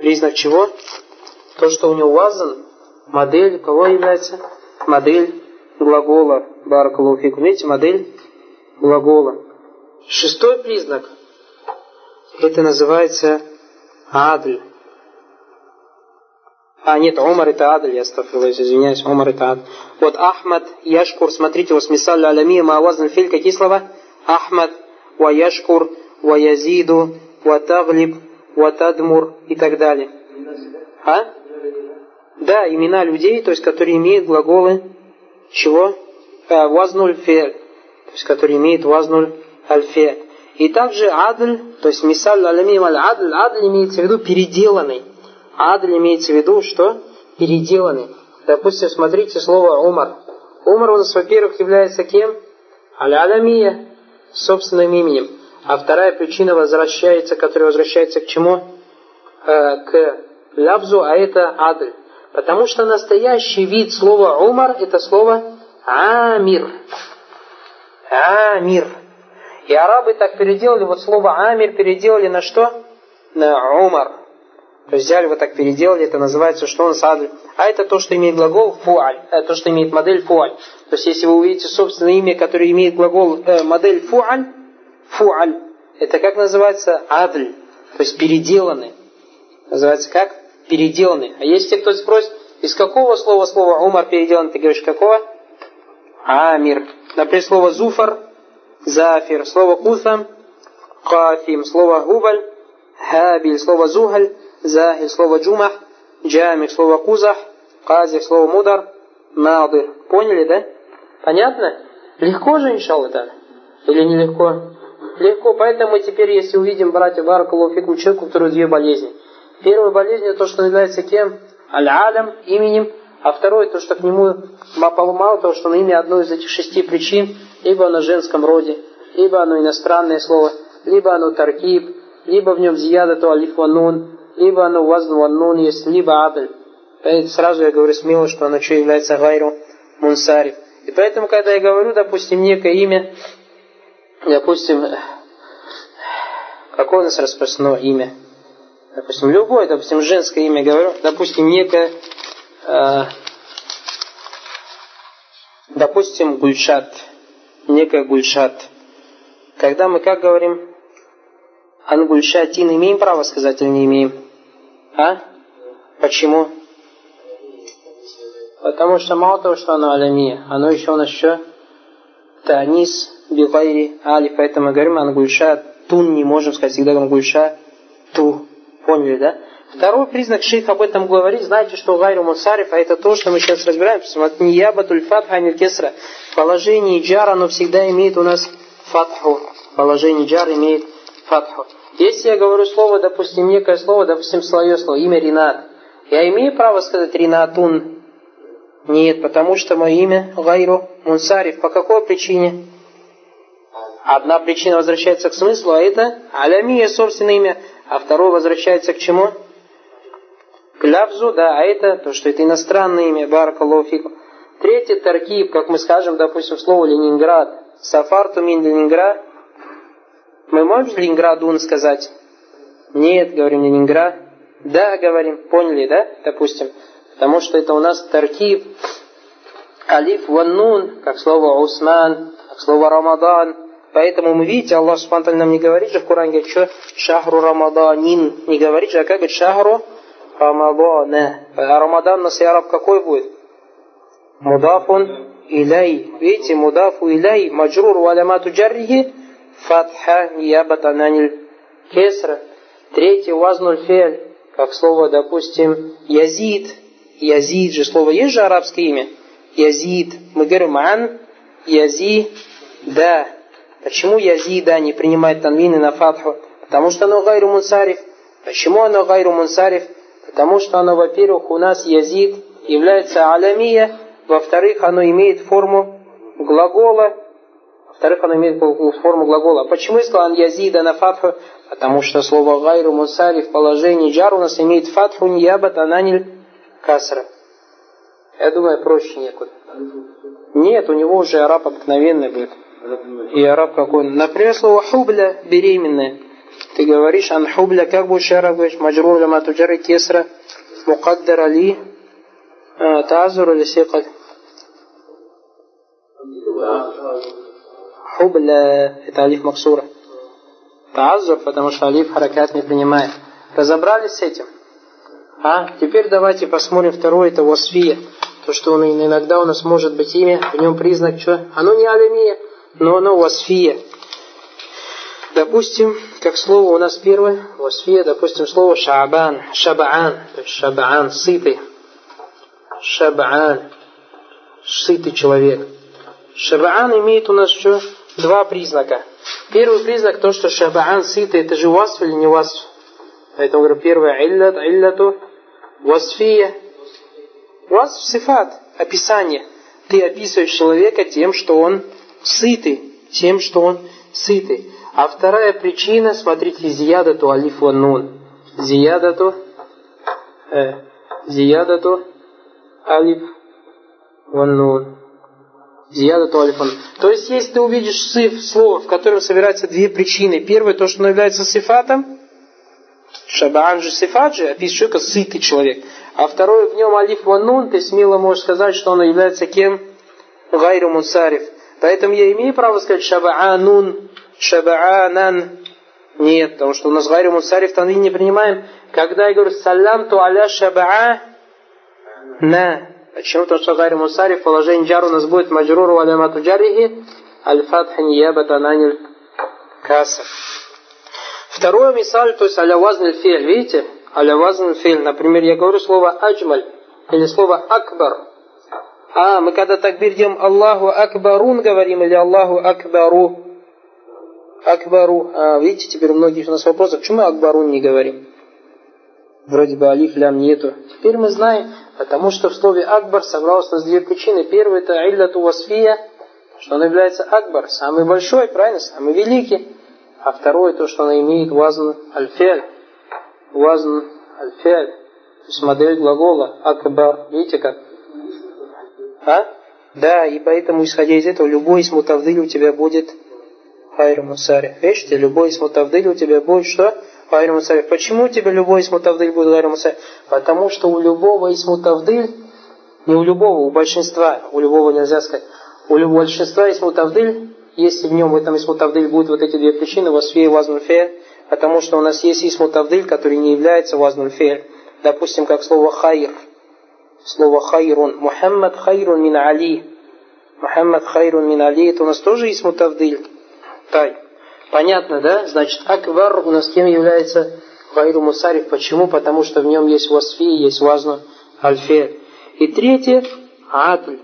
Признак чего? То, что у него вазан, модель, кого является? Модель глагола. Баракалуфикум. Видите, модель глагола. Шестой признак. Это называется адль. А, нет, Умар это Адль, я стафилась, извиняюсь, Умар это Адль. Вот Ахмад, Яшкур, смотрите, вот смисаль алямия маавазн филь, какие слова? Ахмад, ва Яшкур, ва ва Тадмур и так далее. А? Да, имена людей, то есть, которые имеют глаголы чего? А, вазнуль фе, то есть, которые имеют вазнуль альфе. И также адль, то есть мисаль алямим аль адль, адль имеется в виду переделанный. Адль имеется в виду, что? Переделанный. Допустим, смотрите слово Умар. Умар у нас, во-первых, является кем? Аль-Аламия, собственным именем. А вторая причина возвращается, которая возвращается к чему? Э, к лябзу, а это адль. Потому что настоящий вид слова Умар это слово Амир. Амир. И арабы так переделали, вот слово Амир переделали на что? На Умар. То есть взяли вот так переделали, это называется, что он садль. А это то, что имеет глагол фуаль, это то, что имеет модель фуаль. То есть если вы увидите собственное имя, которое имеет глагол э, модель фуаль, фуаль, это как называется адль, то есть переделанный. Называется как? Переделанный. А если кто спросит, из какого слова слово Умар переделан, ты говоришь, какого? Амир. Например, слово зуфар, зафир, слово кусам, кафим, слово губаль, хабиль, слово зухаль, захиль, слово джумах, джамих, слово кузах, казих, слово мудар, надыр. Поняли, да? Понятно? Легко же, иншалла, да? Или нелегко? Легко, поэтому мы теперь, если увидим, братья Баракалуфикум, человеку, у которого две болезни. Первая болезнь, это то, что является кем? Аль-Адам, именем, а второе, то, что к нему мало того, что на имя одной из этих шести причин, либо оно в женском роде, либо оно иностранное слово, либо оно таркиб, либо в нем зияда то алиф ванун, либо оно вазн ваннун есть, либо адль. Поэтому сразу я говорю смело, что оно что является гайру мунсариф. И поэтому, когда я говорю, допустим, некое имя, допустим, какое у нас распространено имя? Допустим, любое, допустим, женское имя говорю, допустим, некое, э, допустим, гульшат, некое гульшат. Когда мы как говорим? Ангульшатин имеем право сказать или не имеем? А? Почему? Потому что мало того, что оно алямия, оно еще у нас что? Танис, бигайри, али, поэтому мы говорим ангульша, тун не можем сказать, всегда ангульша, ту. Поняли, да? Второй признак шейх об этом говорит, знаете, что гайру мусариф, а это то, что мы сейчас разбираем. Смотрите, ниябатуль фатха аниль кесра. Положение джар, оно всегда имеет у нас фатху. Положение джар имеет фатху. Если я говорю слово, допустим, некое слово, допустим, свое слово, имя Ринат, я имею право сказать Ринатун? Нет, потому что мое имя Гайру Мунсариф. По какой причине? Одна причина возвращается к смыслу, а это Алямия, собственное имя. А второе возвращается к чему? К лявзу, да, а это то, что это иностранное имя, Баракалуфику. Третий таркиб, как мы скажем, допустим, слово Ленинград. Сафарту мин Ленинград. Мы можем Ленинградун сказать? Нет, говорим Ленинград. Да, говорим, поняли, да, допустим. Потому что это у нас таркиб. Алиф ваннун, как слово Усман, как слово Рамадан. Поэтому мы видите, Аллах Субтитры нам не говорит же в Коране, говорит, что шахру Рамаданин. Не говорит же, а как говорит шахру Рамадана. А Рамадан на араб какой будет? Мудафун илей. Видите, мудафу илей, маджрур валямату джаррихи, фатха ниябатан аниль кесра. Третий вазнуль фель, как слово, допустим, язид. Язид же слово, есть же арабское имя? Язид. Мы говорим ан, язи, да. Почему язида не принимает танвины на фатху? Потому что оно гайру мунсариф. Почему оно гайру мунсариф? Потому что оно, во-первых, у нас язид является алямия, во-вторых, оно имеет форму глагола, во-вторых, оно имеет форму глагола. Почему я сказал язида на фатху? Потому что слово гайру мунсариф в положении джар у нас имеет фатху ньябат ананиль касра. Я думаю, проще некуда. Нет, у него уже араб обыкновенный будет. И араб какой? Например, слово хубля беременная. Ты говоришь анхубля, как будешь шара говоришь, маджрур ля матуджары кесра, мукаддара ли, тазур или сикаль. Хубля, это алиф максура. Тазур, потому что алиф харакат не принимает. Разобрались с этим? А? Теперь давайте посмотрим второе, это васфия. То, что он иногда у нас может быть имя, в нем признак что? Оно не алимия, но оно васфия. Допустим, как слово у нас первое, васфия, допустим, слово шабан, шабаан, то есть шабаан, сытый. Шабаан, сытый человек. Шабаан имеет у нас что? Два признака. Первый признак, то, что шабаан сытый, это же васф или не васф? Поэтому говорю, первое, иллят, илляту, васфия. Васф сифат, описание. Ты описываешь человека тем, что он сытый, тем, что он сытый. А вторая причина, смотрите, зиядату алиф ван нун. Зиядату, э, зиядату алиф нун. Зиядату алиф ван То есть, если ты увидишь сиф, слово, в котором собираются две причины. Первое, то, что оно является сифатом, Шабаан же сифат же, описывает человека сытый человек. А второе, в нем алиф ван нун, ты смело можешь сказать, что оно является кем? Гайру мусариф. Поэтому я имею право сказать шабаанун, шабаанан. Нет, потому что у нас гайру мусариф танвин не принимаем. Когда я говорю салям, то аля шабаа на. Почему? Потому что гайру мусариф положение джар у нас будет маджруру алямату джарихи аль-фатх ниябат ананиль каср. Второе мисаль, то есть аля вазн фель, видите? Аля вазн фель. Например, я говорю слово аджмаль или слово акбар. А, мы когда такбир делаем Аллаху Акбарун говорим или Аллаху Акбару. Акбару. А, видите, теперь у многих у нас вопросов, почему мы Акбарун не говорим? Вроде бы алиф лям нету. Теперь мы знаем, потому что в слове Акбар собралось у нас две причины. Первая это Илляту Васфия, что он является Акбар, самый большой, правильно, самый великий. А второе то, что она имеет вазн аль-фиаль. Вазн аль-фиаль. То есть модель глагола Акбар. Видите как? А? Да, и поэтому, исходя из этого, любой из мутавдыль у тебя будет хайр мусари. Видите, любой из мутавдыль у тебя будет что? Хайр мусари. Почему у тебя любой из мутавдыль будет хайр мусари? Потому что у любого из мутавдыль, не у любого, у большинства, у любого нельзя сказать, у любого большинства из мутавдыль, если в нем, в этом исму тавдыль будут вот эти две причины, васфе и вазнул потому что у нас есть исму тавдыль, который не является вазнул Допустим, как слово хайр – слово хайрун. Мухаммад хайрун мин Али. Мухаммад хайрун мин Али. Это у нас тоже есть мутавдиль. Тай. Понятно, да? Значит, аквар у нас кем является Гайру Мусариф. Почему? Потому что в нем есть васфи, есть вазну альфе. И третье, адль.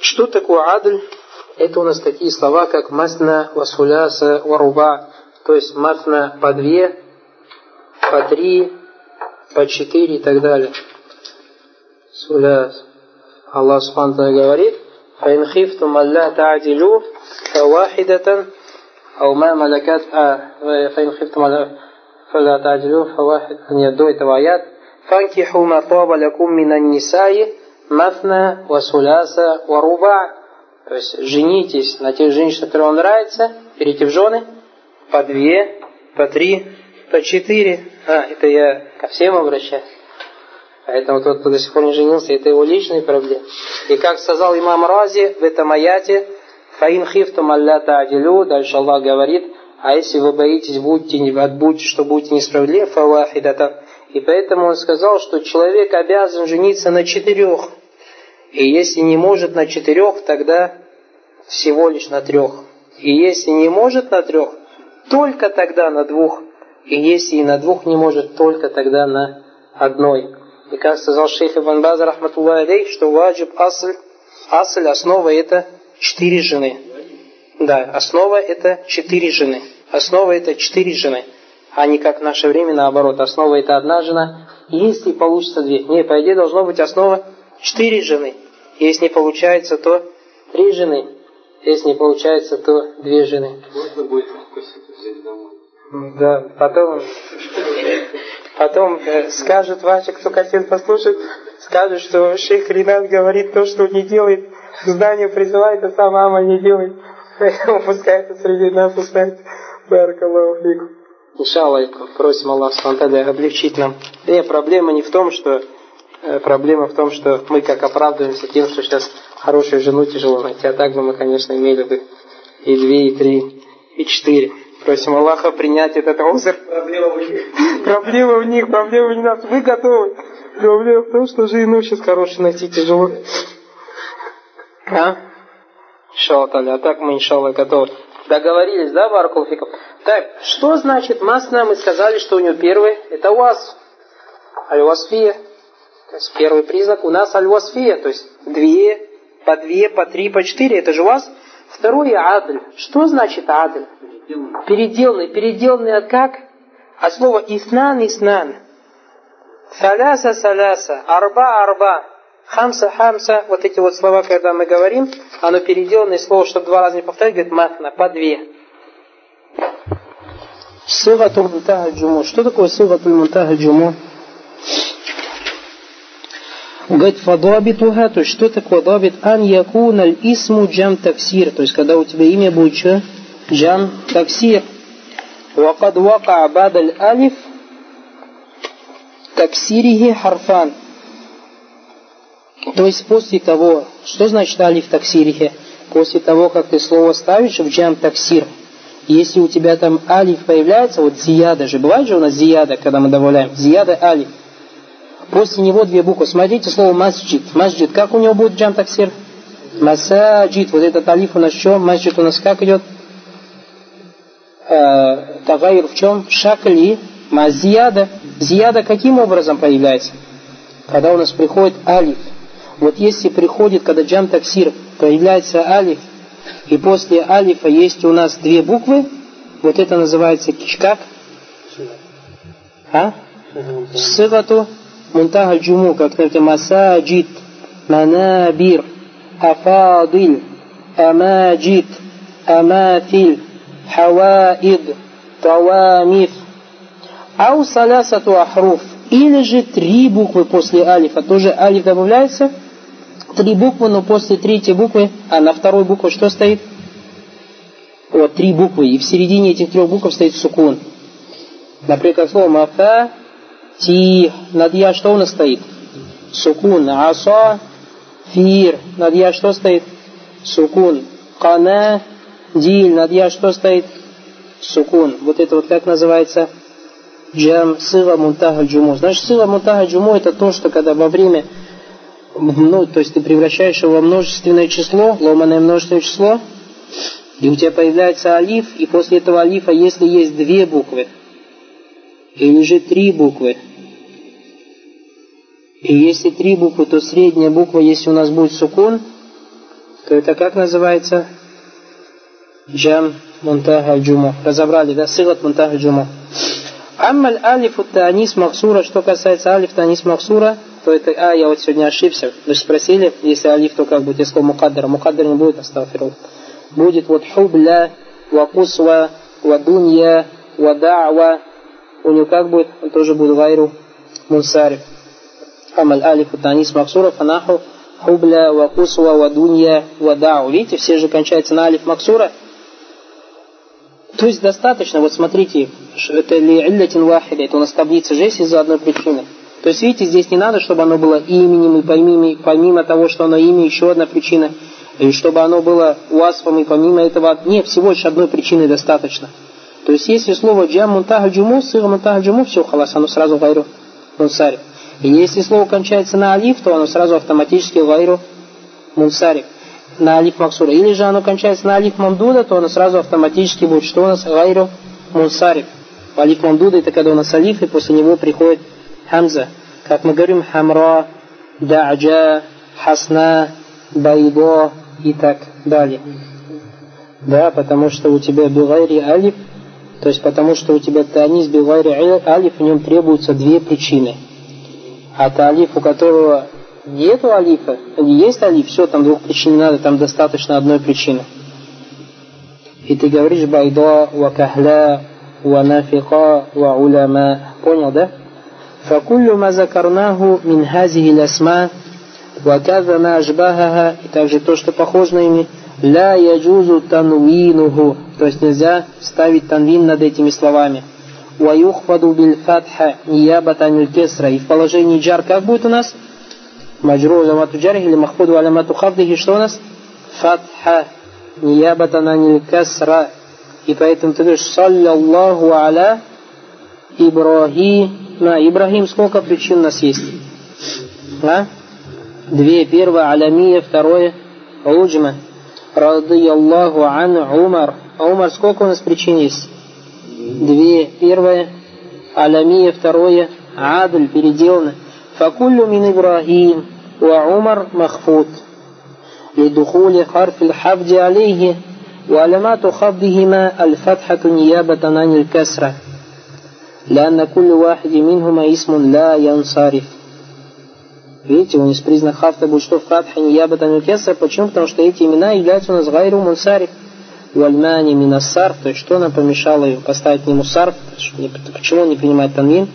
Что такое адль? Это у нас такие слова, как масна, васуляса, варуба. То есть масна по две, по три, по четыре и так далее. Суляс. Аллах Субхану говорит, فإن خفتم ألا تعدلوا فواحدة أو ما ملكت فإن خفتم فلا تعدلوا فواحد нет до этого аят فانكحوا ما طاب لكم من النساء مثنى وثلاث ورباع то есть женитесь на тех женщинах, которые вам нравятся, берите в жены по две, по три, по четыре. А, это я ко всем обращаюсь. Поэтому тот, кто до сих пор не женился, это его личные проблемы. И как сказал имам Рази в этом аяте, «Фаин хифтум алля та'адилю», дальше Аллах говорит, а если вы боитесь, будьте, будьте, что будете несправедливы, фавахидата. И поэтому он сказал, что человек обязан жениться на четырех. И если не может на четырех, тогда всего лишь на трех. И если не может на трех, только тогда на двух. И если и на двух не может, только тогда на одной. И как сказал шейх Ибн Баз, рахматуллах алейх, что ваджиб асль, асль, основа это четыре жены. Да, основа это четыре жены. Основа это четыре жены. А не как в наше время наоборот. Основа это одна жена. Если получится две. Не, по идее должно быть основа четыре жены. Если не получается, то три жены. Если не получается, то две жены. Можно будет взять домой. Да, потом Потом э, скажут ваши, кто хотел послушать, скажут, что шейх Ринат говорит то, что не делает, к знанию призывает, а сам мама не делает. Поэтому пускай это среди нас узнает. Баракаллаху фику. Иншаллах, просим Аллах Субтитры облегчить нам. И проблема не в том, что э, проблема в том, что мы как оправдываемся тем, что сейчас хорошую жену тяжело найти, а так бы мы, конечно, имели бы и две, и три, и четыре. Просим Аллаха принять этот озер. Проблема них. Проблема у них, проблема не нас. Вы готовы. Проблема в том, что жену сейчас хорошую найти тяжело. А? Иншаллах, а так мы, иншаллах, готовы. Договорились, да, Баракулфиков? Так, что значит масна? Мы сказали, что у него первый, это уаз. Аль-Васфия. То есть первый признак у нас аль-Васфия, то есть две, по две, по три, по четыре, это же у вас. Второй адль. Что значит адль? Переделанный. Переделанный от как? От слова иснан, иснан. Саляса, саляса. Арба, арба. Хамса, хамса. Вот эти вот слова, когда мы говорим, оно переделанное слово, чтобы два раза не повторять, говорит матна, по две. Сыгатуль мунтага джуму. Что такое сыгатуль мунтага джуму? Говорит, фадабитуха, то есть что такое дабит? Ан якуна исму джам таксир. То есть когда у тебя имя будет что? Джам таксир. وقد وقع بعد الألف таксирихи харфан. То есть после того, что значит алиф таксирихи? После того, как ты слово ставишь в джам таксир, если у тебя там алиф появляется, вот зияда же, бывает же у нас зияда, когда мы добавляем, зияда алиф. После него две буквы. Смотрите слово масджид. Масджид, как у него будет джам таксир? Масаджид. Вот этот алиф у нас что? Масджид у нас как идет? Э, Тагайр в чем? Шакли. Мазияда. Зияда каким образом появляется? Когда у нас приходит алиф. Вот если приходит, когда джам таксир, появляется алиф, и после алифа есть у нас две буквы, вот это называется как? А? Сыгату мунтага джуму, как это масаджид, манабир, афадил, амаджид, амафиль, хаваид, тавамиф. Ау салясату ахруф. Или же три буквы после алифа. Тоже алиф добавляется – три буквы, но после третьей буквы, а на второй букве что стоит? Вот, три буквы, и в середине этих трех букв стоит сукун. Например, слово мафа, ти, над я что у нас стоит? Сукун. Аса, фир, над я что стоит? Сукун. Кана, диль, над я что стоит? Сукун. Вот это вот как называется? Джам, сыва, мунтага, джуму. Значит, сыва, мунтага, джуму это то, что когда во время ну, то есть ты превращаешь его во множественное число, ломаное множественное число, и у тебя появляется алиф, и после этого алифа, если есть две буквы, или же три буквы, и если три буквы, то средняя буква, если у нас будет сукун, то это как называется? Джам Мунтага Джуму. Разобрали, да? Силат Мунтага Джуму. Аммаль алифу танис махсура, что касается алиф танис махсура, то это, а, я вот сегодня ошибся. Вы спросили, если алиф, то как будет, если мукаддара. Мукаддар не будет, астафиру. Будет вот хубля, вакусва, вадунья, вада'ва. У него как будет? Он тоже будет гайру мунсариф. Амаль алиф танис максура фанаху хубля, вакусва, вадунья, вадау. Видите, все же кончаются на алиф максура. То есть достаточно, вот смотрите, это ли иллятин вахида, это у нас таблица же есть из-за одной причины. То есть, видите, здесь не надо, чтобы оно было именем, и помимо, помимо того, что оно имя, еще одна причина, и чтобы оно было уасфом, и помимо этого, нет, всего лишь одной причины достаточно. То есть, если слово джам мунтага джуму, сыра мунтага джуму, все, халас, оно сразу гайру мунсариф. И если слово кончается на алиф, то оно сразу автоматически гайру мунсариф на алиф максура. Или же оно кончается на алиф мамдуда, то оно сразу автоматически будет, что у нас гайру мунсариф. Алиф мамдуда это когда у нас алиф, и после него приходит хамза. Как мы говорим, хамра, да'джа, хасна, байдо и так далее. Да, потому что у тебя бигайри алиф, то есть потому что у тебя танис бигайри алиф, в нем требуются две причины. А алиф, у которого нету алифа, есть алиф, все, там двух причин не надо, там достаточно одной причины. И ты говоришь байда, ва кахля, ва нафика, ва уляма. Понял, да? فكل ما ذكرناه من هذه الأسماء وكذا ما أشبهها и также то, что похоже на ими لا يجوز تنوينه то есть нельзя ставить танвин над этими словами ويخفض بالفتح نيابة عن الكسرة и в положении джар как будет у нас маджру алямату джарих или махфуду алямату хавдихи что у нас фатха نيابة عن الكسرة и поэтому ты говоришь саллаллаху аля Ибрахим. На, Ибрахим сколько причин у нас есть? А? Две. Первое алямия, второе уджма. Радияллаху ан Умар. А Умар сколько у нас причин есть? Две. Первое алямия, второе адль, переделано. Факуллю мин Ибрахим ва Умар махфуд. لدخول حرف الحفظ عليه وعلامات خفضهما الفتحة نيابة عن الكسرة لأن كل واحد منهما اسم لا ينصرف Видите, у них признак хафта будет что в фатхе не ябатан кесар. Почему? Потому что эти имена являются у нас гайру мунсариф. Вальмани минасарф. То есть что нам помешало его поставить не мусарф? Почему он не принимает танвин?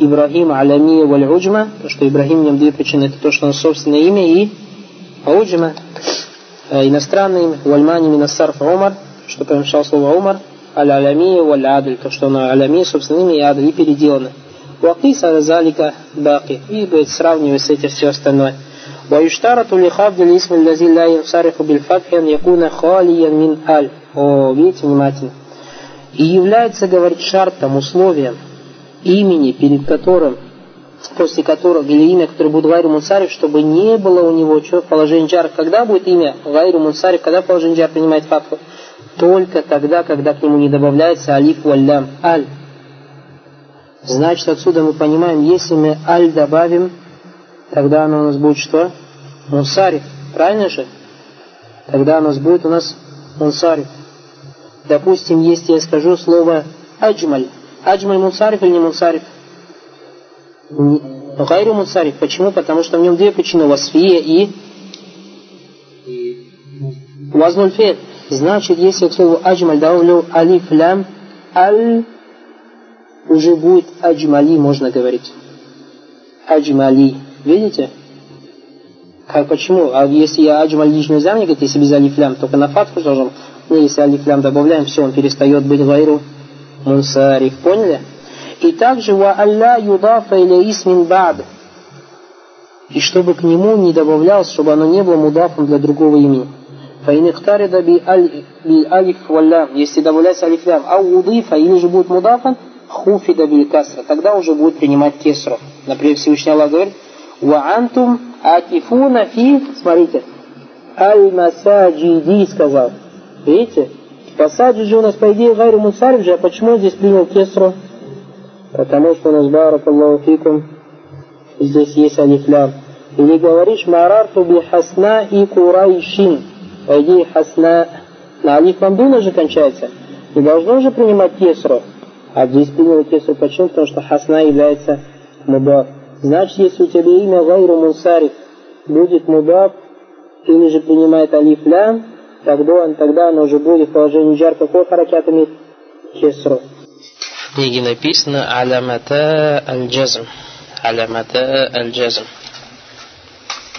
Ибрахим аламия валь уджма. Потому что Ибрахим в нем две причины. Это то, что он собственное имя и уджма. Иностранное имя. Вальмани минасарф Умар. Что помешало слово Умар аль-алямия валь-адль, то, что оно алямия, собственно, имя и адль, и переделано. Вакис залика баки. И будет сравнивать с этим все остальное. ويشترط لخفض الاسم الذي لا ينصرف بالفتح أن يكون خاليا من аль. О, видите внимательно. И является, говорит, шартом, условием имени, перед которым, после которого, или имя, которое будет Гайру Мунсариф, чтобы не было у него что, положение джар. Когда будет имя Гайру Мунсариф, когда положение джар принимает фатху? только тогда, когда к нему не добавляется алиф валлям аль. Значит, отсюда мы понимаем, если мы аль добавим, тогда оно у нас будет что? Мунсариф. Правильно же? Тогда у нас будет у нас мунсариф. Допустим, если я скажу слово аджмаль. Аджмаль мунсариф или не мунсариф? Гайру мунсариф. Почему? Потому что в нем две причины. Васфия и Вазнуль Значит, если к слову аджмаль добавлю алиф лям, аль уже будет аджмали, можно говорить. Аджмали. Видите? Как, почему? А если я аджмаль мне говорить, если без алиф лям, только на фатху должен. Ну, если алиф лям добавляем, все, он перестает быть гайру мунсариф. Поняли? И также «Ва алля юдафа или исмин бад». И чтобы к нему не добавлялось, чтобы оно не было мудафом для другого имени. Фаинихтарида би алиф валлям. Если добавлять алифлям, а удыфа или же будет мудафан, хуфида биль касра. Тогда уже будет принимать кесру. Например, Всевышний Аллах говорит, ва антум акифуна фи, смотрите, аль-масаджиди сказал. Видите? Масаджи же у нас, по идее, гайру мусариф же, а почему здесь принял кесру? Потому что у нас барак Аллаху фикум, здесь есть алиф лям. Или говоришь, марарту би хасна и курайшин. По идее, хасна на алиф мамдуна же кончается. Не должно же принимать кесру. А здесь принял кесру. Почему? Потому что хасна является мудав. Значит, если у тебя имя гайру мунсариф будет мудав, или же принимает алиф лям, тогда он, тогда он уже будет в положении жар. Какой харакят? Кесру. В книге написано «Алямата аль-джазм». «Алямата аль-джазм».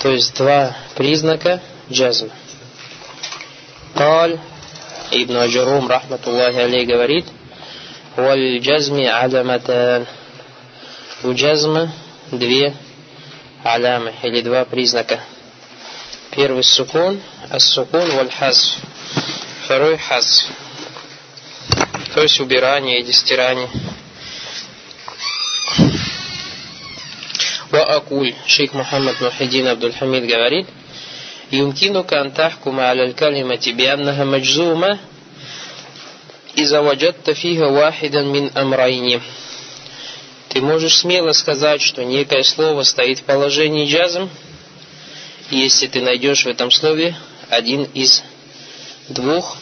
То есть два признака джазм. Каль Ибн Аджарум, рахматуллахи алей, говорит «Валь-джазми алямата У джазма две алямы или два признака – Первый сукун, ас-сукун валь хаз. Второй хаз. То есть убирание или стирание. Ва акуль. Шейх Мухаммад Мухиддин Абдул-Хамид говорит – يمكنك أن تحكم على الكلمة بأنها مجزومة إذا وجدت فيها واحدا من أمرين Ты можешь смело сказать, что некое слово стоит в положении джазм, если ты найдешь в этом слове один из двух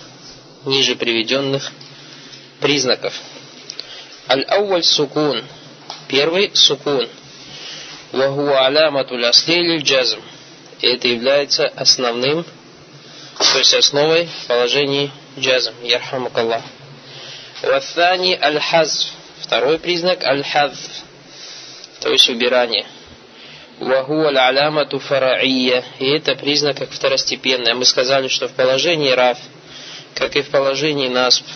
ниже приведенных признаков. Аль-ауаль сукун. Первый сукун. Ваху аляматуль асли джазм. Это является основным, то есть основой положений джазм. Ярхамукаллах. Ваthani аль-хазф. Второй признак аль-хазф. То есть убирание. Ваху аль-алямату фараия. И это признак как второстепенный. Мы сказали, что в положении раф, как и в положении насб,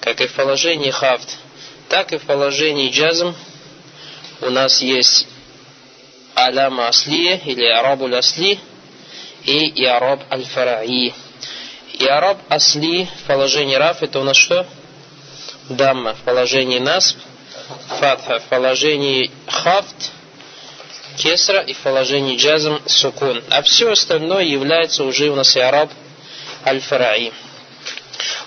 как и в положении хафт, так и в положении джазм у нас есть аляма аслия или арабу асли и иараб аль-фараи. Иараб асли в положении раф это у нас что? Дамма. В положении насб фатха. В положении хафт кесра и в положении джазм сукун. А все остальное является уже у нас иараб аль-фараи.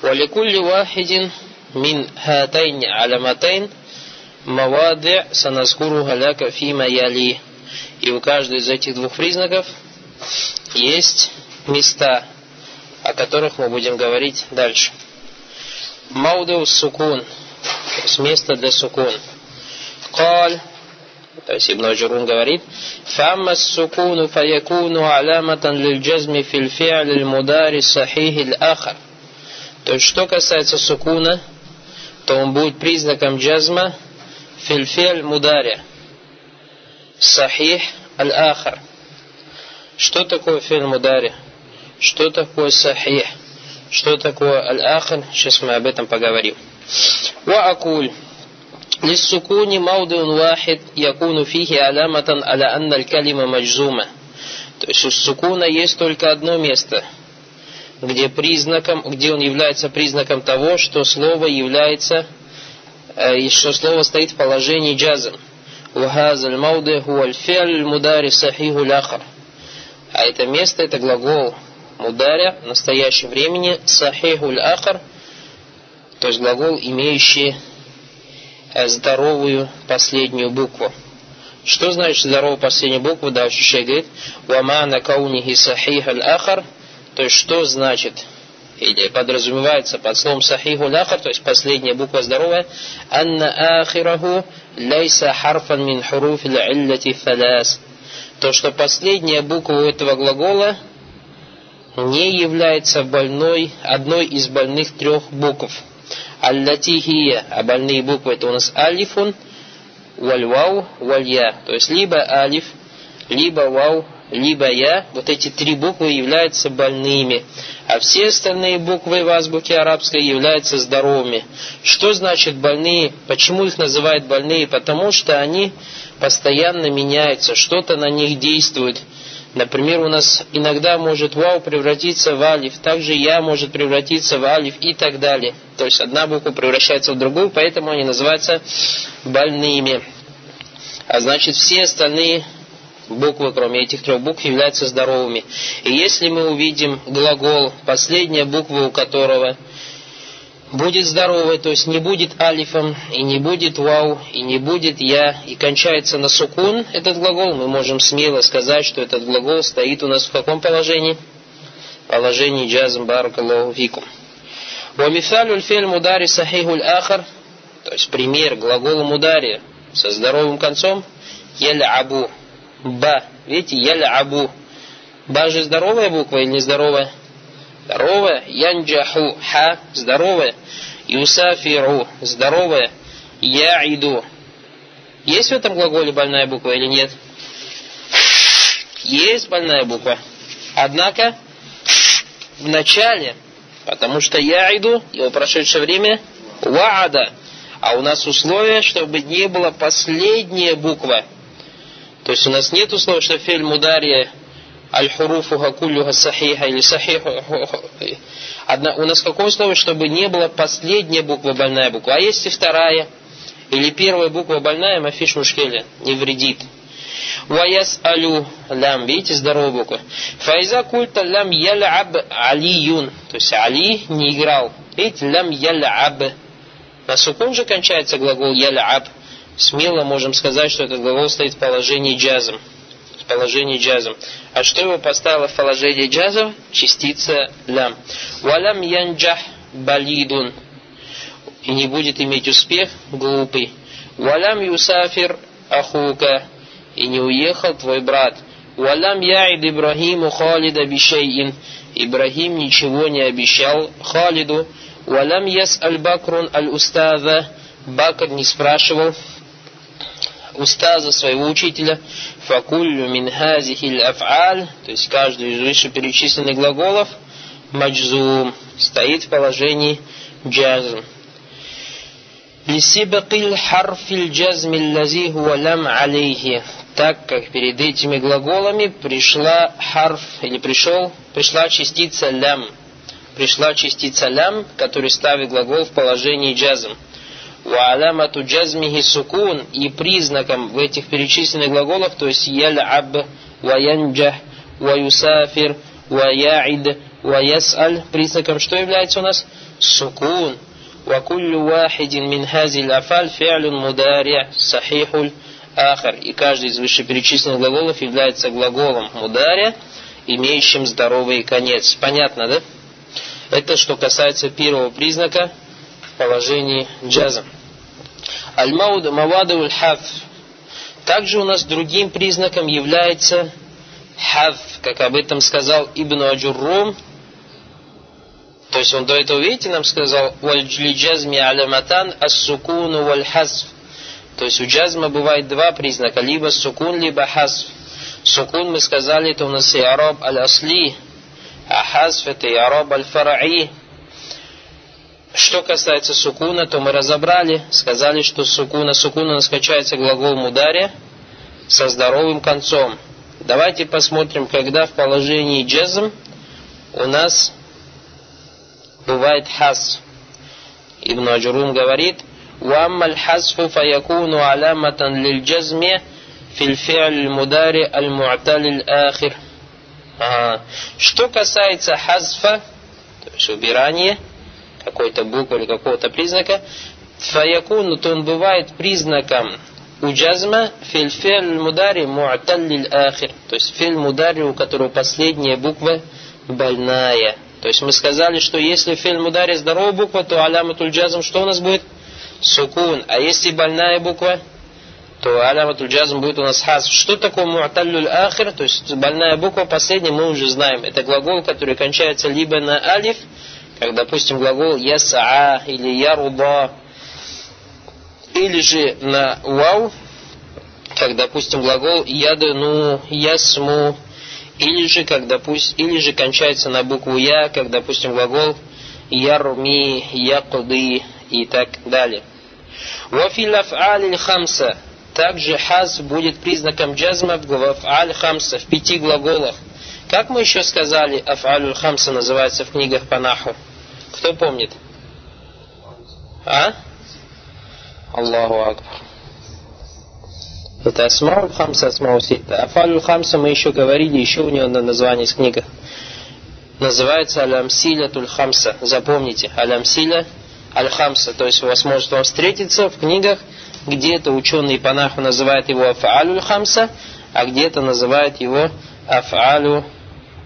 ولكل واحد من هاتين علامتين مواضع سنذكرها لك فيما يليه и у каждой из этих двух признаков есть места, о которых мы будем говорить дальше. Маудеу сукун, то есть место для сукун. Каль, то есть Ибн Аджурун говорит, «Фамма сукуну фаякуну аламатан лиль джазми мудари сахихи ахар». То есть, что касается сукуна, то он будет признаком джазма фил фи'аль мудари сахих аль ахар. Что такое фильм мудари? Что такое сахих? Что такое аль ахар? Сейчас мы об этом поговорим. Ва акуль. للسكون موضع واحد يكون فيه علامة على أن الكلمة مجزومة. То есть у сукуна есть только одно место, где признаком, где он является признаком того, что слово является, э, что слово стоит в положении джазм. وهذا الموضع هو الفعل المضارع صحيح الآخر. А это место, это глагол мударя в настоящем времени сахихуль ахар, то есть глагол, имеющий здоровую последнюю букву. Что значит здоровая последняя буква? Дальше шей говорит, «Вамана каунихи сахих ахар», то есть что значит или подразумевается под словом сахиху ляхар, то есть последняя буква здоровая, анна ахираху лейса харфан мин хуруф иллати фалас. То, что последняя буква этого глагола не является больной, одной из больных трех букв. Аллати хия, а больные буквы это у нас алифун, вальвау, валья. То есть либо алиф, либо вау, либо я, вот эти три буквы являются больными, а все остальные буквы в азбуке арабской являются здоровыми. Что значит больные? Почему их называют больные? Потому что они постоянно меняются, что-то на них действует. Например, у нас иногда может вау превратиться в алиф, также я может превратиться в алиф и так далее. То есть одна буква превращается в другую, поэтому они называются больными. А значит, все остальные буквы, кроме этих трех букв, являются здоровыми. И если мы увидим глагол, последняя буква у которого будет здоровой, то есть не будет алифом, и не будет вау, и не будет я, и кончается на сукун этот глагол, мы можем смело сказать, что этот глагол стоит у нас в каком положении? Положении джазм баракаллаху фикум. Вамифалю الفعل мудари сахихуль ахар, то есть пример глагола мудари со здоровым концом, абу Ба. Видите, ялябу. Ба же здоровая буква или нездоровая? Здоровая. Янджаху. Ха. Здоровая. Юсафиру. Здоровая. Яиду. Есть в этом глаголе больная буква или нет? Есть больная буква. Однако в начале, потому что яиду, его прошедшее время, ваада. А у нас условие, чтобы не было последняя буква – то есть у нас нет условия, что фель мудария аль-хуруфу хакулюха сахиха или сахиху. Одна, у нас какое условие, чтобы не было последняя буква больная буква, а есть и вторая, или первая буква больная, мафиш мушкеля, не вредит. Ваяс алю лям, видите, здоровая буква. Файза культа лям яляб алиюн, то есть Али не играл. Видите, лям яляб. На сукун же кончается глагол яляб смело можем сказать, что этот глагол стоит в положении джазм. Положении джазм. А что его поставило в положение джазм? Частица лям. Валям янджах балидун. И не будет иметь успех глупый. Валям юсафир ахука. И не уехал твой брат. Валям яид Ибрахиму Халида бишейин. Ибрахим ничего не обещал Халиду. Валям яс аль бакрун аль устаза. Бакр не спрашивал устаза, своего учителя, факуллю мин хазихиль аф'аль, то есть каждый из вышеперечисленных глаголов, маджзум, стоит в положении джазм. Лисибакиль харфиль джазми лази лам алейхи. Так как перед этими глаголами пришла харф, или пришел, пришла частица лям. Пришла частица лям, который ставит глагол в положении джазм. Ваалямату джазмихи сукун и признаком в этих перечисленных глаголах, то есть яляб, ваянджах, ваюсафир, ваяид, ваясаль, признаком что является у нас? Сукун. وكل واحد من هذه الأفعال فعل مضارع صحيح الآخر. И каждый из вышеперечисленных глаголов является глаголом мударя, имеющим здоровый конец. Понятно, да? Это что касается первого признака положении جزم. الموضع موضع حذف. Также у нас другим признаком является حذف, как об этом сказал Ибн Аджуррум. То есть он до этого, видите, нам сказал «Вальджли джазми аляматан ас-сукуну валь хазф». То есть у джазма бывает два признака, либо сукун, либо хазф. Сукун, мы сказали, это у нас и араб аль-асли, а хазф это и араб аль-фараи. Что касается сукуна, то мы разобрали, сказали, что сукуна, сукуна нас качается глагол мударе со здоровым концом. Давайте посмотрим, когда в положении джазм у нас бывает хас. Ибн Аджурум говорит, وأما الحذف فيكون علامة للجزم في الفعل المضارع المعتل الآخر. Ага. Что касается хазфа, то есть убирания, какой-то буквы или какого-то признака, фаякуну, то он бывает признаком у джазма фильфель мудари муаталлиль ахир. То есть филь мудари, у которого последняя буква больная. То есть мы сказали, что если филь мудари здоровая буква, то аляматуль джазм что у нас будет? Сукун. А если больная буква, то аляматуль джазм будет у нас хаз. Что такое муаталлюль ахир? То есть больная буква последняя мы уже знаем. Это глагол, который кончается либо на алиф, как, допустим, глагол ясаа или яруда, или же на вау, как, допустим, глагол ядну, ясму, или же, как, допустим, или же кончается на букву я, как, допустим, глагол ярми, якуды и так далее. Вафил аф'аль хамса. Также хаз будет признаком джазма в аф'аль хамса, в пяти глаголах. Как мы еще сказали, аф'аль хамса называется в книгах по наху? Кто помнит? А? Аллаху Акбар. Это Асмауль Хамса, Асмауль Ситта. Афалюль Хамса мы еще говорили, еще у него на название из книга. Называется Алямсиля Туль Хамса. Запомните, Алямсиля Аль Хамса. То есть вас может вам встретиться в книгах, где-то ученые по наху называют его Афалюль Хамса, а где-то называют его Афалю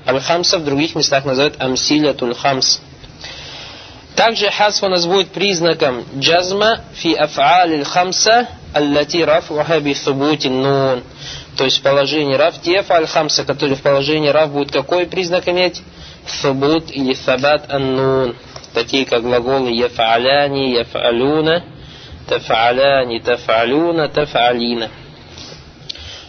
Аль Хамса, в других местах называют Амсиля Туль Хамса. Также хасф у признаком джазма фи аф'аль хамса аллати рафуха би нун. То есть в положении раф, те аф'аль хамса, которые в положении раф будут какой признак иметь? Субут или сабат ан-нун. Такие как глаголы яфаляни, яфалюна, тафаляни, тафалюна, тафалина.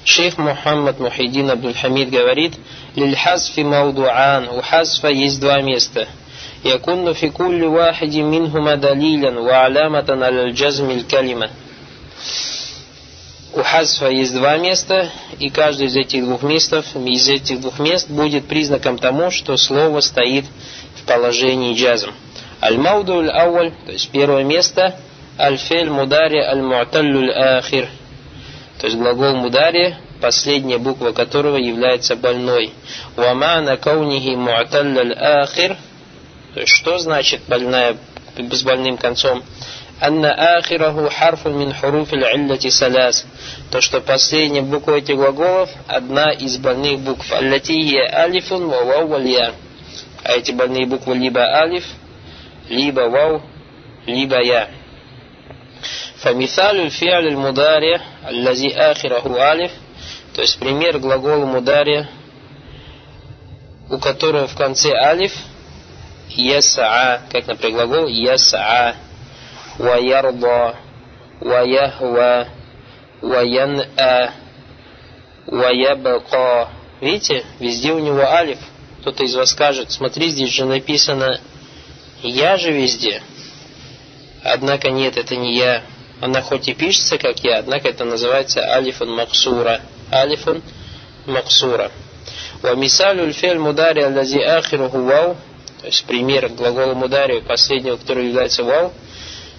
Шейх Мухаммад Мухиддин Абдул-Хамид говорит, лиль хасфи маудуан, у хасфа есть два места – يكون في كل واحد منهما دليلا وعلامة على الجزم الكلمة у хазфа есть два места, и каждый из этих двух местов, из этих двух мест будет признаком тому, что слово стоит в положении джазм. Аль-Мауду аль-Ауаль, то есть первое место, аль-Фель Мудари аль-Му'таллю ахир то есть глагол Мудари, последняя буква которого является больной. Вамана каунихи Му'таллю ахир что значит больная с больным концом? Анна ахираху харфу мин хуруфиль илляти саляс. То, что последняя буква этих глаголов одна из больных букв. Аллати алифун ва вау валья. А эти больные буквы либо алиф, либо вау, либо я. Фамисалю фиаль мударе аллази ахираху алиф. То есть пример глагола мударе, у которого в конце алиф – ясаа, как, например, глагол ясаа, ва ярда, ва яхва, ва яна, ва ябака. Видите, везде у него алиф. Кто-то из вас скажет, смотри, здесь же написано «я же везде». однако нет, это не я. Она хоть и пишется как я, однако это называется алифун максура. Алифун максура. ومثال الفعل المضارع الذي آخره واو то есть пример глагола мудари, последнего, который является вау,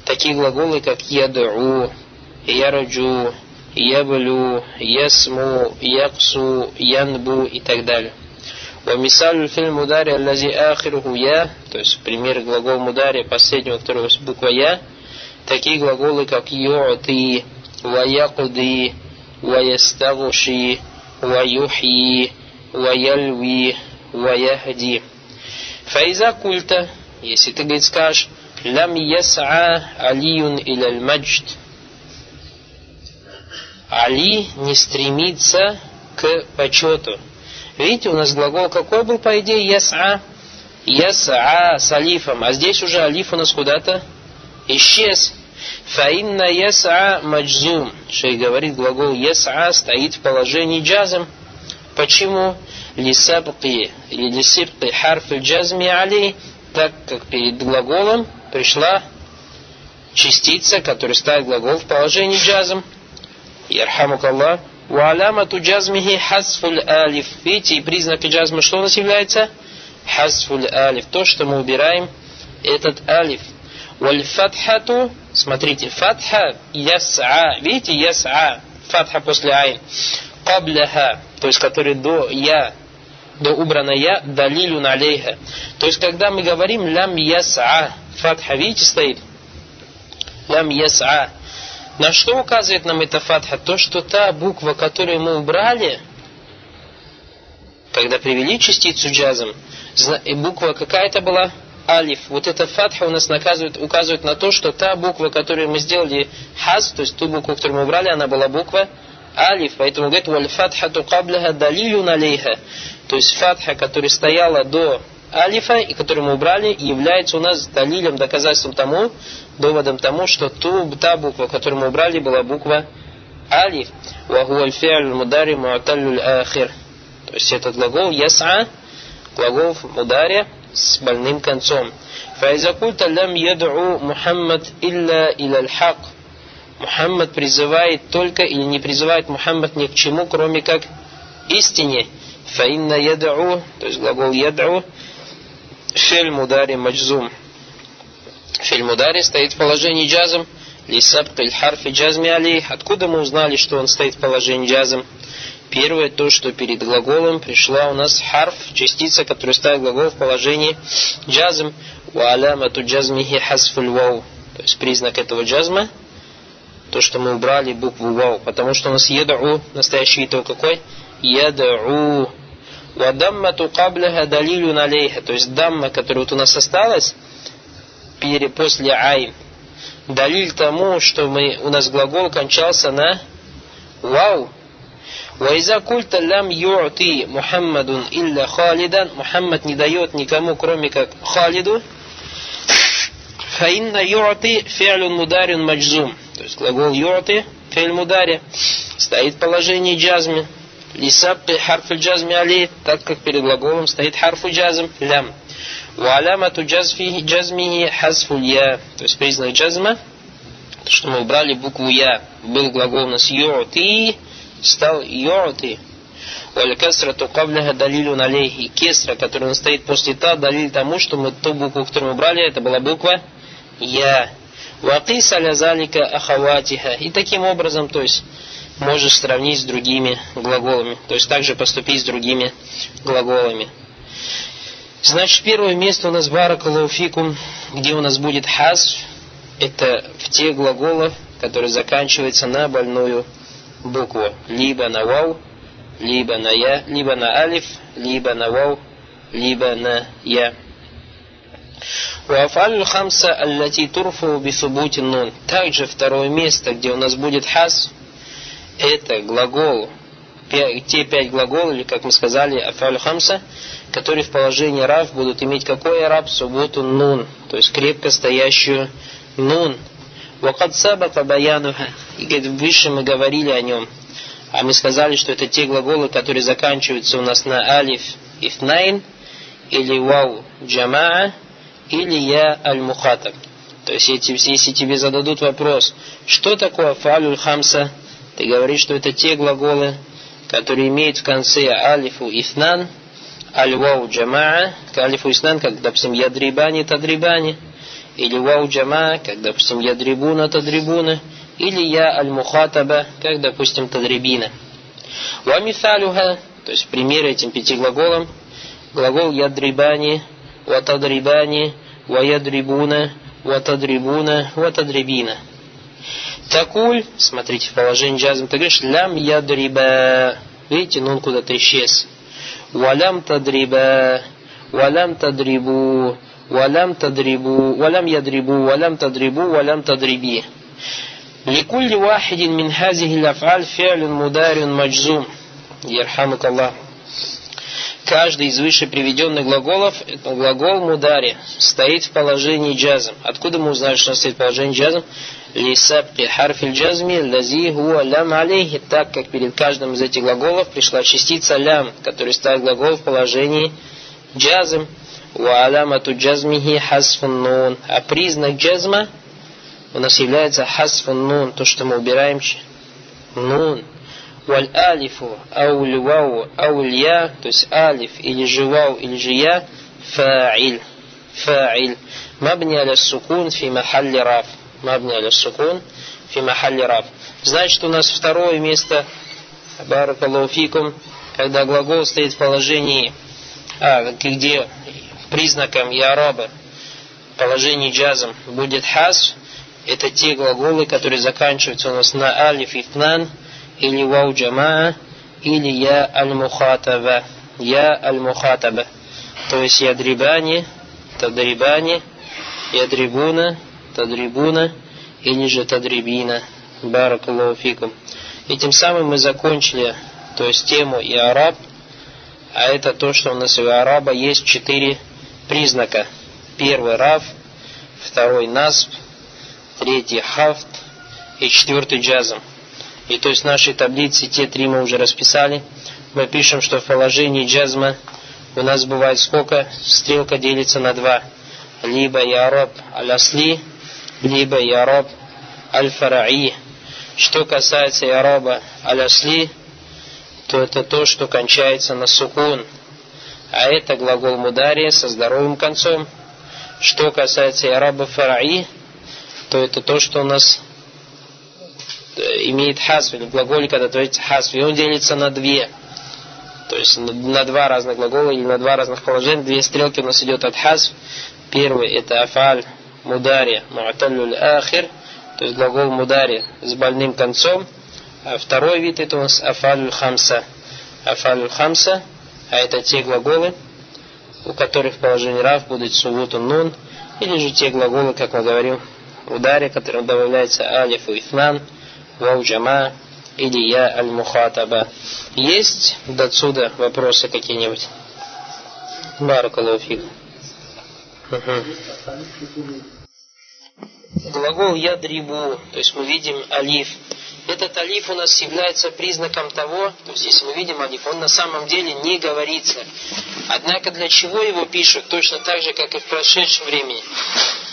такие глаголы, как яду, яраджу, яблю, ясму, яксу, янбу и так далее. ومثال الفعل المضارع الذي آخره я, то есть пример глагола мудари, последнего, который буква я, такие глаголы, как ю'ти, ваякуди, ваястагуши, ваюхи, ваялви, ваяхди. Файза культа, если ты, говорит, скажешь, лям яс'a алиюн иляль маджд. Али не стремится к почету. Видите, у нас глагол какой был, по идее, яс'a? Яс'a с алифом. А здесь уже алиф у нас куда-то исчез. Фаинна яс'a маджзум. Шей говорит, глагол яс'a стоит в положении джазм. Почему? Лисабки или лисибки харф джазми али, так как перед глаголом пришла частица, которая ставит глагол в положении джазм. Ярхамук Аллах. Валамату джазмихи хасфуль алиф. Видите, и признаки джазма что у нас является? Хасфуль алиф. То, что мы убираем этот алиф. Валь фатхату, смотрите, фатха яс'a. Видите, яс'a. Фатха после айн. Кабляха, то есть который до я до убрана я далилю налейха. То есть, когда мы говорим лям яс'a, фатха, видите, стоит? Лям яс'a. На что указывает нам эта фатха? То, что та буква, которую мы убрали, когда привели частицу джазом, буква какая-то была? Алиф. Вот эта фатха у нас наказывает, указывает на то, что та буква, которую мы сделали хаз, то есть ту букву, которую мы убрали, она была буква алиф. Поэтому говорит, валь фатхату кабляха далилю налейха. То есть фатха, которая стояла до алифа, и которую мы убрали, является у нас далилем, доказательством тому, доводом тому, что ту, та буква, которую мы убрали, была буква алиф. Вагуаль мудари муаталлюль ахир. То есть этот глагол яса, глагол мударе с больным концом. Файзакульта лям яду Мухаммад илля иляль хак. Мухаммад призывает только или не призывает Мухаммад ни к чему, кроме как истине. Фаинна яд'у, то есть глагол яд'у, филь мудари маджзум. Филь мудари стоит в положении джазм, лисабк иль харфи джазми али. Откуда мы узнали, что он стоит в положении джазм? Первое, то, что перед глаголом пришла у нас харф, частица, которая ставит глагол в положении джазм. Ва алямату джазмихи хасфуль вау. То есть признак этого джазма, то, что мы убрали букву вау. Потому что у нас едау, настоящий вид какой? Едау. Вадаммату кабляха далилю налейха. То есть дамма, которая вот у нас осталась, после айн. Далиль тому, что мы, у нас глагол кончался на вау. Вайза культа лям ю'ти Мухаммадун илля халидан. Мухаммад не дает никому, кроме как Халиду. Фаинна ю'ти фи'лун мударин маджзум. То есть глагол ю'ти, фи'ль мудари, стоит в положении джазми. Лисабки харфу джазми али, так как перед глаголом стоит харфу джазм, лям. Ваалямату джазмихи хазфу я. То есть признак джазма, что мы убрали букву я. Был глагол у нас ю'ти, стал ю'ти. Валь-касрату кавляха далилю налейхи. Кесра, которая стоит после та, далиль тому, что мы ту букву, которую мы убрали, это была буква я. Вакис алязалика ахаватиха. И таким образом, то есть, можешь сравнить с другими глаголами. То есть также поступить с другими глаголами. Значит, первое место у нас баракалауфикум, где у нас будет хас, это в тех глаголах, которые заканчиваются на больную букву. Либо на вау, либо на я, либо на алиф, либо на вау, либо на я. Уафаль хамса аллати турфу бисубути нун. Также второе место, где у нас будет хас, это глагол, те пять глаголов, или как мы сказали, афаль хамса, которые в положении раб будут иметь какой раб? Субботу нун, то есть крепко стоящую нун. Вакад сабака баянуха. И говорит, выше мы говорили о нем. А мы сказали, что это те глаголы, которые заканчиваются у нас на алиф ифнайн, или вау джамаа, или я аль-мухатаб. То есть, если тебе зададут вопрос, что такое фалюль хамса, ты говоришь, что это те глаголы, которые имеют в конце алифу ифнан, аль-вау джамаа, к алифу ифнан, как, допустим, ядрибани, тадрибани, или вау джамаа, как, допустим, ядрибуна, тадрибуна, или я аль-мухатаба, как, допустим, тадрибина. Вамисалюха, то есть примеры этим пяти глаголам, глагол ядрибани, ватадрибани, ваядрибуна, ватадрибуна, ватадрибина. Такуль, смотрите, в положении джазм, ты говоришь, лям ядриба. Видите, нун куда-то исчез. Валям тадриба, валям тадрибу, валям тадрибу, валям ядрибу, валям тадрибу, валям тадриби. لكل واحد من هذه الأفعال فعل مدار مجزوم يرحمك الله Каждый из выше приведенных глаголов, глагол мудари, стоит в положении джазм. Откуда мы узнаем, что он стоит в положении джазм? Лисабки харфиль джазми лази хуа лям алейхи, так как перед каждым из этих глаголов пришла частица лям, который ставит глагол в положении джазм. Ва алямату джазмихи хасфун нун. А признак джазма у нас является хасфун нун, то, что мы убираем нун. Валь алифу, ауль вау, ауль я, то есть алиф или же вау или же я, фа'иль. Фа'иль. Мабни аля сукун фи махалли раф. Мабни аля сукун фи махалли раф. Значит, у нас второе место, баракалуфикум, когда глагол стоит в положении, а, где признаком яраба, положении джазом будет хас, это те глаголы, которые заканчиваются у нас на алиф и фнан, или вау джамаа, или я аль-мухатаба. Я аль-мухатаба. То есть ядрибани, тадрибани, ядрибуна, тадрибуна, или же тадрибина. Баракаллаху. И тем самым мы закончили, то есть тему и араб, а это то, что у нас у араба есть четыре признака. Первый рав, второй насб, третий хафт и четвертый джазм. И то есть в нашей таблице те три мы уже расписали. Мы пишем, что в положении джазма у нас бывает сколько? Стрелка делится на два. Либо яроб аль-асли, либо яроб аль-фараи. Что касается яроба аль-асли, то это то, что кончается на сукун. А это глагол мудария со здоровым концом. Что касается яраба фараи, то это то, что у нас имеет хасв, или глаголе, когда творится хасв, и он делится на две. То есть на два разных глагола или на два разных положения. Две стрелки у нас идет от хасв. Первый это афаль мудари муаталлюль ахир, то есть глагол мудари с больным концом. А второй вид это у нас афаль хамса. Афаль хамса, а это те глаголы, у которых в положении рав будет сувутун нун, или же те глаголы, как мы говорим, ударе, которым добавляется алиф и ифнан, вау джама или я аль-мухатаба. Есть до отсюда вопросы какие-нибудь? Баракалуфик. Глагол я дрибу, то есть мы видим алиф. Этот алиф у нас является признаком того, то есть если мы видим алиф, он на самом деле не говорится. Однако для чего его пишут? Точно так же, как и в прошедшем времени.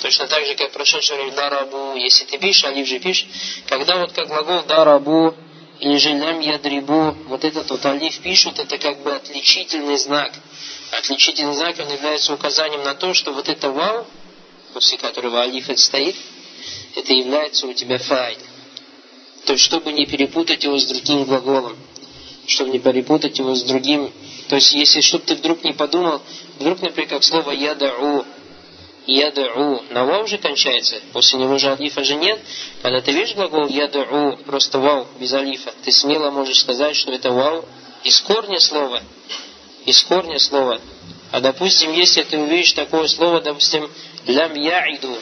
Точно так же, как прошедшем времени дарабу. Если ты пишешь, алиф же пишешь. Когда вот как глагол дарабу или же лям ядрибу, вот этот вот алиф пишут, это как бы отличительный знак. Отличительный знак, он является указанием на то, что вот это вау, после которого алиф стоит, это является у тебя файль. То есть, чтобы не перепутать его с другим глаголом. Чтобы не перепутать его с другим. То есть, если чтобы ты вдруг не подумал, вдруг, например, как слово ядау, ядау, на вау же кончается, после него же алифа же нет. Когда ты видишь глагол ядау, просто вау, без алифа, ты смело можешь сказать, что это вау из корня слова. Из корня слова. А допустим, если ты увидишь такое слово, допустим, лям яиду,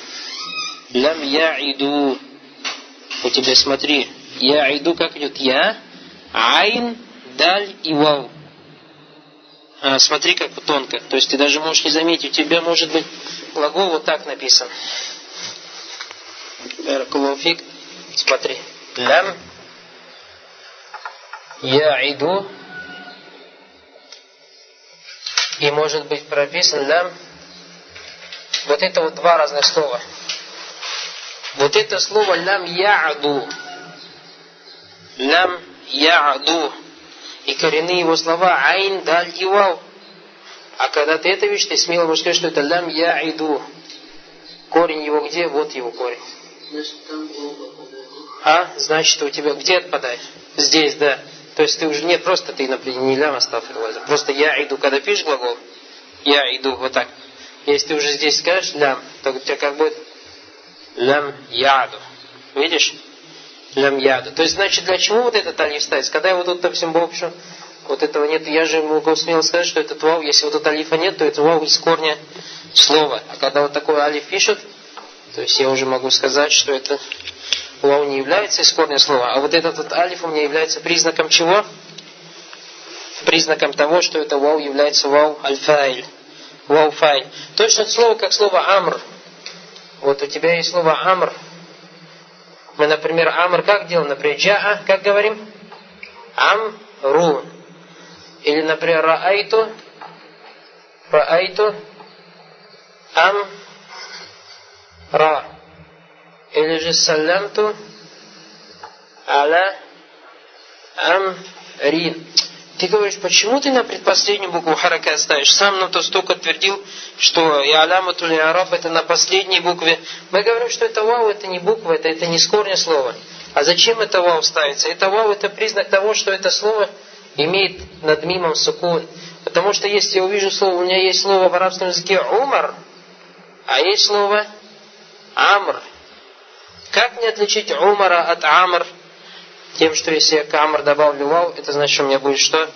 лям яиду, у тебя, смотри, я иду, как идет я, айн, даль и вау. А, смотри, как тонко. То есть ты даже можешь не заметить, у тебя может быть глагол вот так написан. Баракулуфик. Смотри. Лям. Я иду. И может быть прописан лям. Вот это вот два разных слова. Вот это слово лям я'ду. Лям я'ду. И коренные его слова айн, даль и вау. А когда ты это видишь, ты смело можешь сказать, что это лям я'иду. Корень его где? Вот его корень. А? Значит, у тебя где отпадает? Здесь, да. То есть ты уже нет, просто ты, например, не лям астафирлаза. Просто я иду, когда пишешь глагол, я иду вот так. Если ты уже здесь скажешь лям, то у тебя как будет лям яду. Видишь? Лям яду. То есть, значит, для чего вот этот алиф ставится? Когда его тут, допустим, бобшу, вот этого нет, я же могу смело сказать, что этот вау, если вот тут алифа нет, то это вау из корня слова. А когда вот такой алиф пишут, то есть я уже могу сказать, что это вау не является из корня слова. А вот этот вот алиф у меня является признаком чего? Признаком того, что это вау является вау аль-файль. Вау файль. Точно слово, как слово амр. Вот у тебя есть слово амр. Мы, например, амр как делаем? Например, джаа, как говорим? Амру. Или, например, раайту. Раайту. Ам. Ра. Или же салямту. Аля. Ам. Рин. Ты говоришь, почему ты на предпоследнюю букву харакат ставишь? Сам нам то столько твердил, что и алямату и араб это на последней букве. Мы говорим, что это вау, это не буква, это, это не с корня слова. А зачем это вау ставится? Это вау это признак того, что это слово имеет над мимом сукун. Потому что если я увижу слово, у меня есть слово в арабском языке умар, а есть слово амр. Как мне отличить умара от амр? Тем, что если я к амр добавлю вау, это значит, что у меня будет что?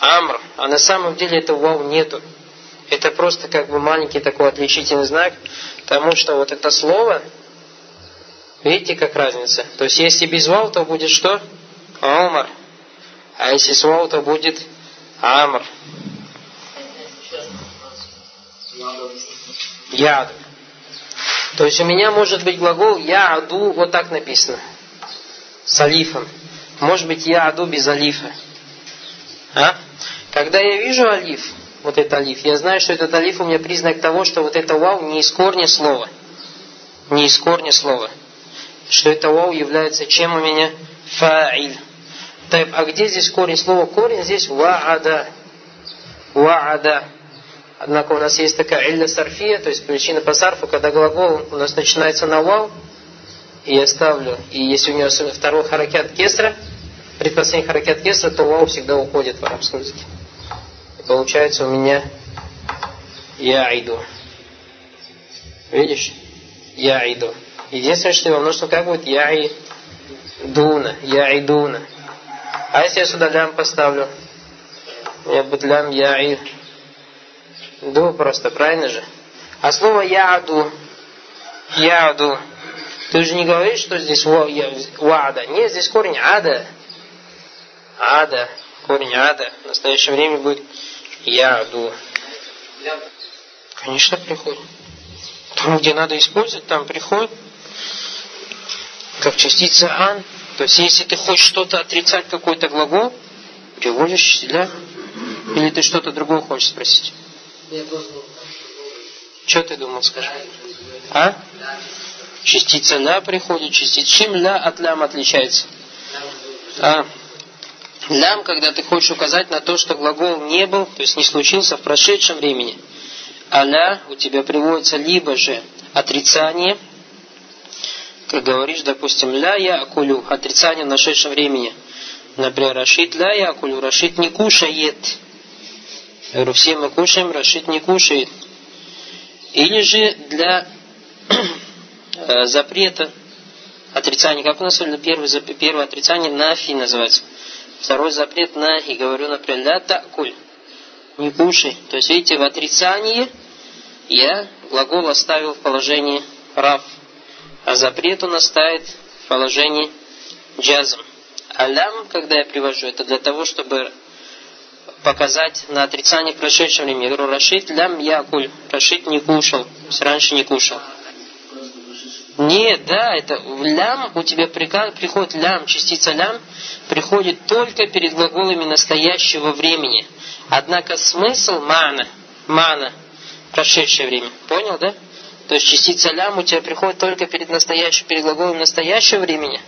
Амр. А на самом деле этого вау нету. Это просто как бы маленький такой отличительный знак, потому что вот это слово, видите, как разница? То есть, если без вау, то будет что? Умар. А если с вау, то будет амр. Яд. То есть у меня может быть глагол я аду, вот так написано с алифом. Может быть, я аду без алифа. А? Когда я вижу алиф, вот этот алиф, я знаю, что этот алиф у меня признак того, что вот это вау не из корня слова. Не из корня слова. Что это вау является чем у меня? Фа'иль. А где здесь корень слова? Корень здесь ва'ада. Ва'ада. Однако у нас есть такая илля сарфия, то есть причина по сарфу, когда глагол у нас начинается на вау, и я ставлю, и если у него второй харакят кесра, предпоследний харакят кесра, то вау всегда уходит в арабском языке. И получается у меня я иду. Видишь? Я иду. Единственное, что его множество как будет я и дуна, я идуна. А если я сюда лям поставлю? Меня будет лям я и ду просто, правильно же? А слово яду, яду, ты же не говоришь, что здесь вада. Нет, здесь корень ада. Ада. Корень ада. В настоящее время будет яду. Конечно, приходит. Там, где надо использовать, там приходит. Как частица ан. То есть, если ты хочешь что-то отрицать, какой-то глагол, переводишь для... Или ты что-то другое хочешь спросить? Что ты думал, скажи? А? Частица ля приходит, частица. Чем ля от лям отличается? А, лям, когда ты хочешь указать на то, что глагол не был, то есть не случился в прошедшем времени. А ля у тебя приводится либо же отрицание, как говоришь, допустим, ля я акулю, отрицание в нашедшем времени. Например, Рашид ля я акулю, Рашид не кушает. Я говорю, все мы кушаем, Рашид не кушает. Или же для э, запрета, отрицания, как у нас первый, первое отрицание нафи называется. Второй запрет на и говорю, например, ля такуль, не кушай. То есть, видите, в отрицании я глагол оставил в положении рав, а запрет он оставит в положении джазм. А лям, когда я привожу, это для того, чтобы показать на отрицание прошедшего времени. Я говорю, Рашид лям якуль. Рашид не кушал. Раньше не кушал. Нет, да, это лям, у тебя приходит лям, частица лям, приходит только перед глаголами настоящего времени. Однако смысл мана, мана, прошедшее время. Понял, да? То есть частица лям у тебя приходит только перед настоящим, перед глаголом настоящего времени.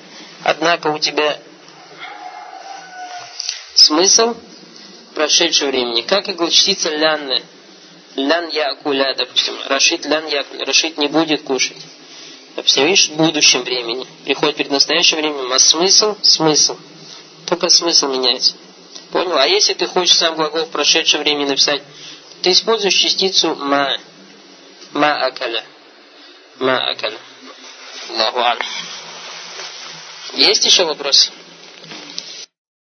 Однако у тебя смысл прошедшего времени. Как и частица лянны. Лян якуля, допустим. Рашид лян якуля. Рашид не будет кушать. Допустим, видишь, в будущем времени. Приходит перед настоящим временем. А смысл? Смысл. Только смысл меняется. Понял? А если ты хочешь сам глагол в прошедшем времени написать, ты используешь частицу ма. Ма акаля. Ма акаля. Аллаху Есть еще вопросы?